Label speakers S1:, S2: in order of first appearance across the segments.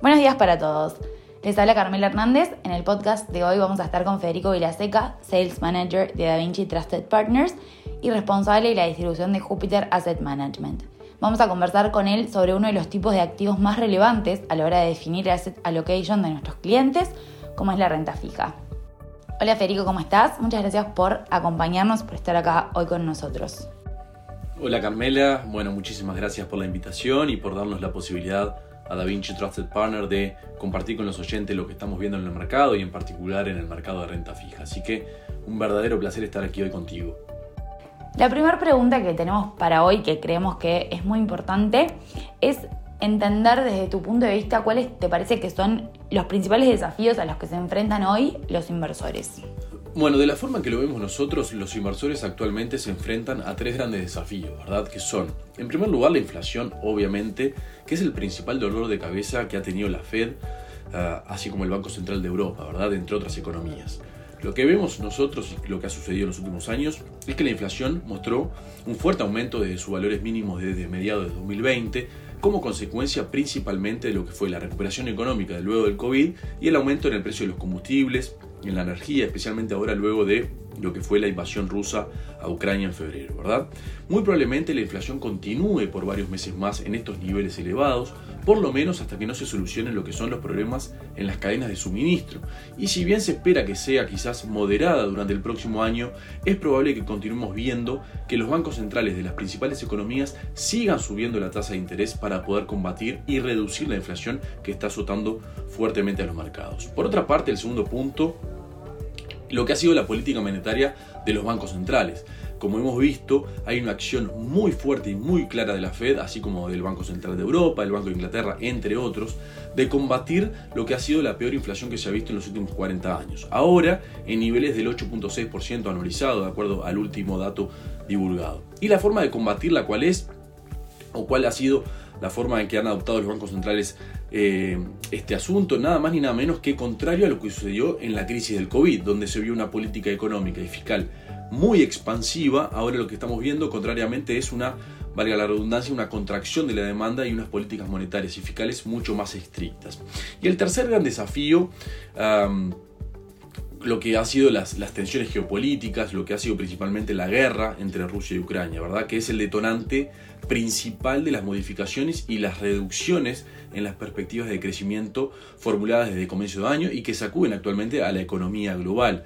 S1: Buenos días para todos. Les habla Carmela Hernández. En el podcast de hoy vamos a estar con Federico Vilaseca, Sales Manager de DaVinci Trusted Partners y responsable de la distribución de Jupiter Asset Management. Vamos a conversar con él sobre uno de los tipos de activos más relevantes a la hora de definir el asset allocation de nuestros clientes, como es la renta fija. Hola Federico, ¿cómo estás? Muchas gracias por acompañarnos, por estar acá hoy con nosotros.
S2: Hola Carmela, bueno, muchísimas gracias por la invitación y por darnos la posibilidad a DaVinci Trusted Partner de compartir con los oyentes lo que estamos viendo en el mercado y en particular en el mercado de renta fija. Así que un verdadero placer estar aquí hoy contigo.
S1: La primera pregunta que tenemos para hoy, que creemos que es muy importante, es entender desde tu punto de vista cuáles te parece que son los principales desafíos a los que se enfrentan hoy los inversores.
S2: Bueno, de la forma que lo vemos nosotros, los inversores actualmente se enfrentan a tres grandes desafíos, ¿verdad? Que son, en primer lugar, la inflación, obviamente, que es el principal dolor de cabeza que ha tenido la Fed, ah, así como el Banco Central de Europa, ¿verdad? Entre otras economías. Lo que vemos nosotros y lo que ha sucedido en los últimos años es que la inflación mostró un fuerte aumento de sus valores mínimos desde mediados de 2020, como consecuencia principalmente de lo que fue la recuperación económica de luego del COVID y el aumento en el precio de los combustibles, en la energía, especialmente ahora luego de lo que fue la invasión rusa a Ucrania en febrero, ¿verdad? Muy probablemente la inflación continúe por varios meses más en estos niveles elevados, por lo menos hasta que no se solucionen lo que son los problemas en las cadenas de suministro. Y si bien se espera que sea quizás moderada durante el próximo año, es probable que continuemos viendo que los bancos centrales de las principales economías sigan subiendo la tasa de interés para poder combatir y reducir la inflación que está azotando fuertemente a los mercados. Por otra parte, el segundo punto lo que ha sido la política monetaria de los bancos centrales. Como hemos visto, hay una acción muy fuerte y muy clara de la Fed, así como del Banco Central de Europa, el Banco de Inglaterra, entre otros, de combatir lo que ha sido la peor inflación que se ha visto en los últimos 40 años. Ahora, en niveles del 8.6% anualizado, de acuerdo al último dato divulgado. Y la forma de combatirla, ¿cuál es? ¿O cuál ha sido la forma en que han adoptado los bancos centrales eh, este asunto, nada más ni nada menos que contrario a lo que sucedió en la crisis del COVID, donde se vio una política económica y fiscal muy expansiva, ahora lo que estamos viendo contrariamente es una, valga la redundancia, una contracción de la demanda y unas políticas monetarias y fiscales mucho más estrictas. Y el tercer gran desafío lo que ha sido las, las, tensiones geopolíticas, lo que ha sido principalmente la guerra entre Rusia y Ucrania, ¿verdad? Que es el detonante principal de las modificaciones y las reducciones en las perspectivas de crecimiento formuladas desde el comienzo de año y que sacuden actualmente a la economía global.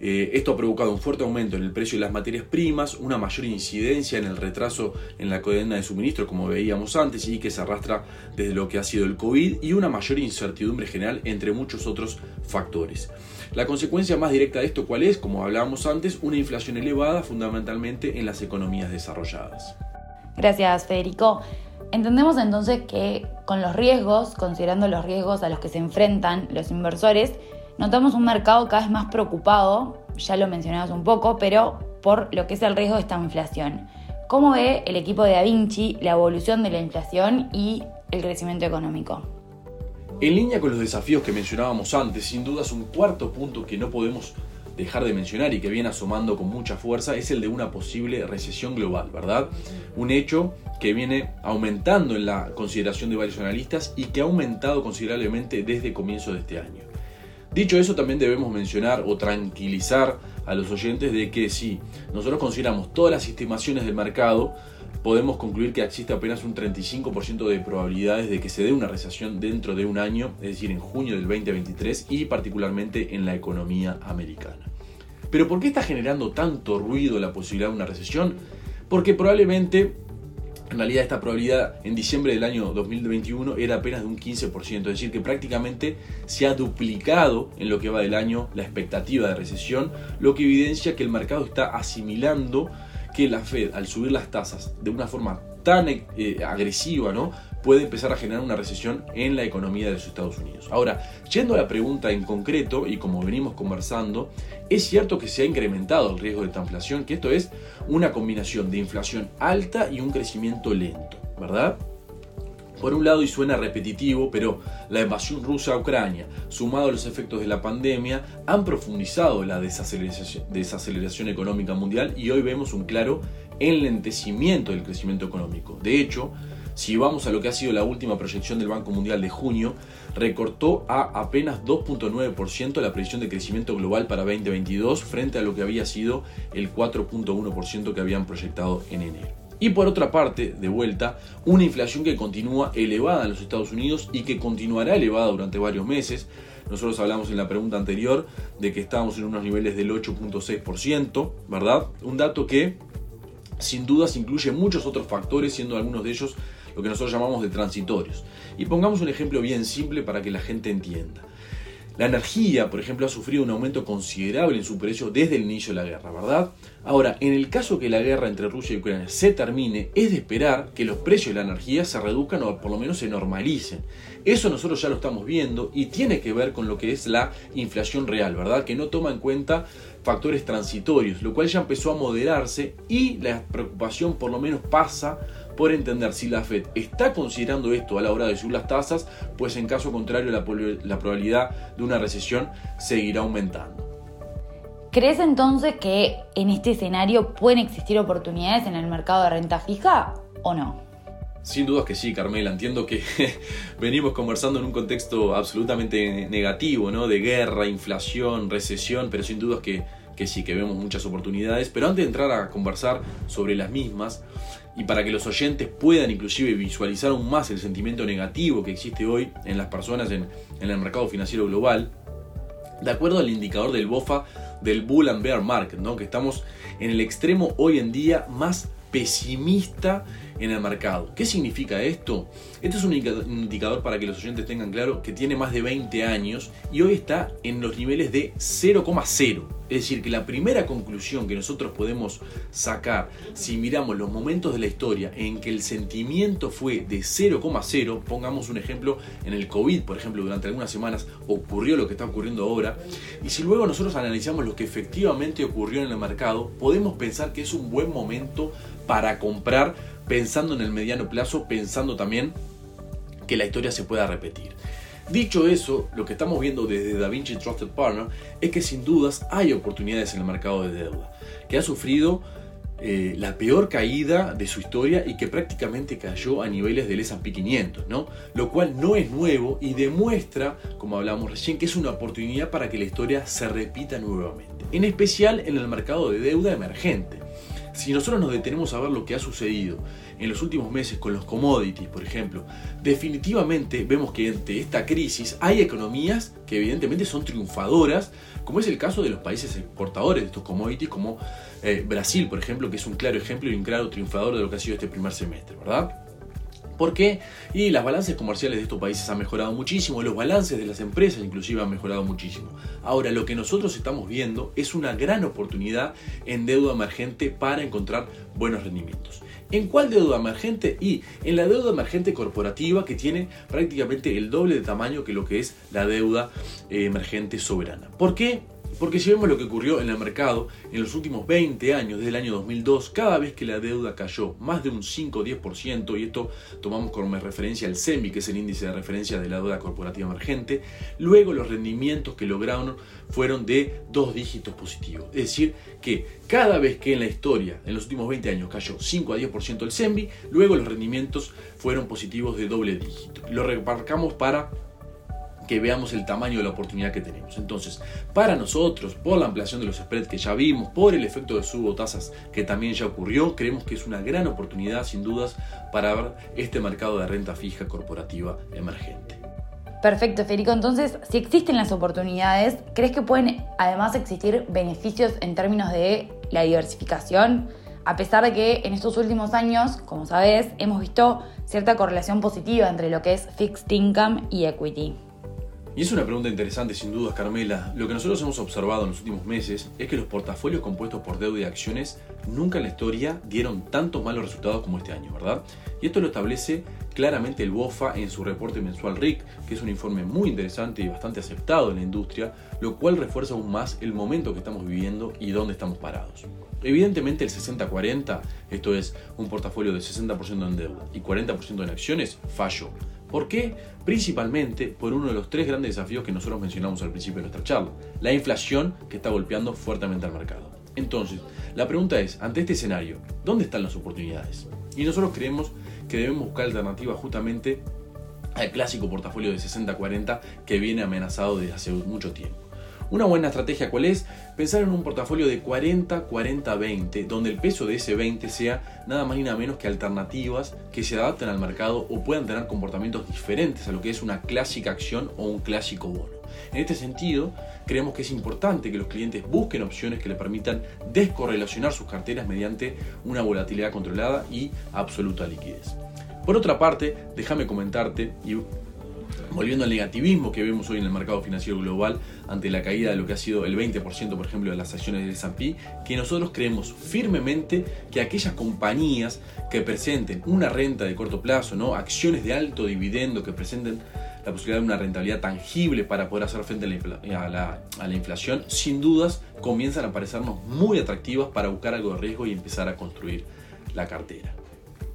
S2: Eh, esto ha provocado un fuerte aumento en el precio de las materias primas, una mayor incidencia en el retraso en la cadena de suministro, como veíamos antes, y que se arrastra desde lo que ha sido el COVID, y una mayor incertidumbre general, entre muchos otros factores. La consecuencia más directa de esto, ¿cuál es? Como hablábamos antes, una inflación elevada fundamentalmente en las economías desarrolladas.
S1: Gracias, Federico. Entendemos entonces que con los riesgos, considerando los riesgos a los que se enfrentan los inversores, notamos un mercado cada vez más preocupado, ya lo mencionabas un poco, pero por lo que es el riesgo de esta inflación. ¿Cómo ve el equipo de Da Vinci la evolución de la inflación y el crecimiento económico?
S2: En línea con los desafíos que mencionábamos antes, sin duda es un cuarto punto que no podemos dejar de mencionar y que viene asomando con mucha fuerza es el de una posible recesión global, ¿verdad? Un hecho que viene aumentando en la consideración de varios analistas y que ha aumentado considerablemente desde comienzo de este año. Dicho eso, también debemos mencionar o tranquilizar a los oyentes de que si nosotros consideramos todas las estimaciones del mercado, podemos concluir que existe apenas un 35% de probabilidades de que se dé una recesión dentro de un año, es decir, en junio del 2023 y particularmente en la economía americana. Pero ¿por qué está generando tanto ruido la posibilidad de una recesión? Porque probablemente, en realidad esta probabilidad en diciembre del año 2021 era apenas de un 15%, es decir, que prácticamente se ha duplicado en lo que va del año la expectativa de recesión, lo que evidencia que el mercado está asimilando que la Fed, al subir las tasas de una forma tan eh, agresiva, ¿no? Puede empezar a generar una recesión en la economía de los Estados Unidos. Ahora, yendo a la pregunta en concreto, y como venimos conversando, es cierto que se ha incrementado el riesgo de esta inflación, que esto es una combinación de inflación alta y un crecimiento lento, ¿verdad? Por un lado, y suena repetitivo, pero la invasión rusa a Ucrania, sumado a los efectos de la pandemia, han profundizado la desaceleración, desaceleración económica mundial y hoy vemos un claro enlentecimiento del crecimiento económico. De hecho, si vamos a lo que ha sido la última proyección del Banco Mundial de junio, recortó a apenas 2.9% la previsión de crecimiento global para 2022 frente a lo que había sido el 4.1% que habían proyectado en enero. Y por otra parte, de vuelta, una inflación que continúa elevada en los Estados Unidos y que continuará elevada durante varios meses. Nosotros hablamos en la pregunta anterior de que estábamos en unos niveles del 8.6%, ¿verdad? Un dato que sin dudas incluye muchos otros factores, siendo algunos de ellos lo que nosotros llamamos de transitorios. Y pongamos un ejemplo bien simple para que la gente entienda. La energía, por ejemplo, ha sufrido un aumento considerable en su precio desde el inicio de la guerra, ¿verdad? Ahora, en el caso que la guerra entre Rusia y Ucrania se termine, es de esperar que los precios de la energía se reduzcan o por lo menos se normalicen. Eso nosotros ya lo estamos viendo y tiene que ver con lo que es la inflación real, ¿verdad? Que no toma en cuenta factores transitorios, lo cual ya empezó a moderarse y la preocupación por lo menos pasa por entender si la Fed está considerando esto a la hora de subir las tasas, pues en caso contrario la, la probabilidad de una recesión seguirá aumentando.
S1: ¿Crees entonces que en este escenario pueden existir oportunidades en el mercado de renta fija o no?
S2: Sin dudas que sí, Carmela. Entiendo que venimos conversando en un contexto absolutamente negativo, ¿no? De guerra, inflación, recesión, pero sin dudas que, que sí, que vemos muchas oportunidades. Pero antes de entrar a conversar sobre las mismas, y para que los oyentes puedan inclusive visualizar aún más el sentimiento negativo que existe hoy en las personas en, en el mercado financiero global, de acuerdo al indicador del BOFA del Bull and Bear Market, ¿no? que estamos en el extremo hoy en día más pesimista en el mercado. ¿Qué significa esto? Este es un indicador para que los oyentes tengan claro que tiene más de 20 años y hoy está en los niveles de 0,0. Es decir, que la primera conclusión que nosotros podemos sacar si miramos los momentos de la historia en que el sentimiento fue de 0,0, pongamos un ejemplo en el COVID, por ejemplo, durante algunas semanas ocurrió lo que está ocurriendo ahora, y si luego nosotros analizamos lo que efectivamente ocurrió en el mercado, podemos pensar que es un buen momento para comprar pensando en el mediano plazo, pensando también que la historia se pueda repetir. Dicho eso, lo que estamos viendo desde DaVinci Trusted Partner es que sin dudas hay oportunidades en el mercado de deuda, que ha sufrido eh, la peor caída de su historia y que prácticamente cayó a niveles del S&P 500, ¿no? Lo cual no es nuevo y demuestra, como hablamos recién, que es una oportunidad para que la historia se repita nuevamente, en especial en el mercado de deuda emergente. Si nosotros nos detenemos a ver lo que ha sucedido en los últimos meses con los commodities, por ejemplo, definitivamente vemos que ante esta crisis hay economías que evidentemente son triunfadoras, como es el caso de los países exportadores de estos commodities, como eh, Brasil, por ejemplo, que es un claro ejemplo y un claro triunfador de lo que ha sido este primer semestre, ¿verdad? ¿Por qué? Y las balances comerciales de estos países han mejorado muchísimo, los balances de las empresas inclusive han mejorado muchísimo. Ahora, lo que nosotros estamos viendo es una gran oportunidad en deuda emergente para encontrar buenos rendimientos. ¿En cuál deuda emergente? Y en la deuda emergente corporativa que tiene prácticamente el doble de tamaño que lo que es la deuda eh, emergente soberana. ¿Por qué? Porque si vemos lo que ocurrió en el mercado en los últimos 20 años, desde el año 2002, cada vez que la deuda cayó más de un 5 o 10%, y esto tomamos como referencia al CEMI, que es el índice de referencia de la deuda corporativa emergente, luego los rendimientos que lograron fueron de dos dígitos positivos. Es decir, que cada vez que en la historia, en los últimos 20 años, cayó 5 a 10% el CEMI, luego los rendimientos fueron positivos de doble dígito. Lo reparcamos para que veamos el tamaño de la oportunidad que tenemos. Entonces, para nosotros, por la ampliación de los spreads que ya vimos, por el efecto de subo tasas que también ya ocurrió, creemos que es una gran oportunidad, sin dudas, para ver este mercado de renta fija corporativa emergente.
S1: Perfecto, Federico. Entonces, si existen las oportunidades, ¿crees que pueden además existir beneficios en términos de la diversificación? A pesar de que en estos últimos años, como sabes, hemos visto cierta correlación positiva entre lo que es fixed income y equity.
S2: Y es una pregunta interesante sin dudas, Carmela. Lo que nosotros hemos observado en los últimos meses es que los portafolios compuestos por deuda y acciones nunca en la historia dieron tantos malos resultados como este año, ¿verdad? Y esto lo establece claramente el BOFA en su reporte mensual RIC, que es un informe muy interesante y bastante aceptado en la industria, lo cual refuerza aún más el momento que estamos viviendo y dónde estamos parados. Evidentemente el 60-40, esto es un portafolio de 60% en deuda y 40% en acciones, falló. ¿Por qué? Principalmente por uno de los tres grandes desafíos que nosotros mencionamos al principio de nuestra charla, la inflación que está golpeando fuertemente al mercado. Entonces, la pregunta es, ante este escenario, ¿dónde están las oportunidades? Y nosotros creemos que debemos buscar alternativas justamente al clásico portafolio de 60-40 que viene amenazado desde hace mucho tiempo. Una buena estrategia cuál es? Pensar en un portafolio de 40-40-20, donde el peso de ese 20 sea nada más ni nada menos que alternativas que se adapten al mercado o puedan tener comportamientos diferentes a lo que es una clásica acción o un clásico bono. En este sentido, creemos que es importante que los clientes busquen opciones que le permitan descorrelacionar sus carteras mediante una volatilidad controlada y absoluta liquidez. Por otra parte, déjame comentarte y Volviendo al negativismo que vemos hoy en el mercado financiero global ante la caída de lo que ha sido el 20% por ejemplo de las acciones del S&P, que nosotros creemos firmemente que aquellas compañías que presenten una renta de corto plazo, ¿no? acciones de alto dividendo que presenten la posibilidad de una rentabilidad tangible para poder hacer frente a la, a la inflación, sin dudas comienzan a parecernos muy atractivas para buscar algo de riesgo y empezar a construir la cartera.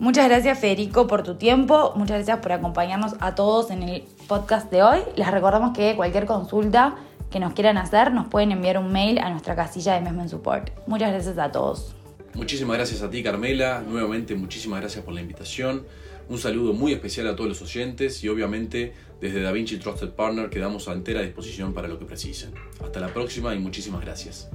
S1: Muchas gracias Federico por tu tiempo, muchas gracias por acompañarnos a todos en el podcast de hoy. Les recordamos que cualquier consulta que nos quieran hacer nos pueden enviar un mail a nuestra casilla de Investment Support. Muchas gracias a todos.
S2: Muchísimas gracias a ti Carmela, nuevamente muchísimas gracias por la invitación. Un saludo muy especial a todos los oyentes y obviamente desde DaVinci Trusted Partner quedamos a entera disposición para lo que precisen. Hasta la próxima y muchísimas gracias.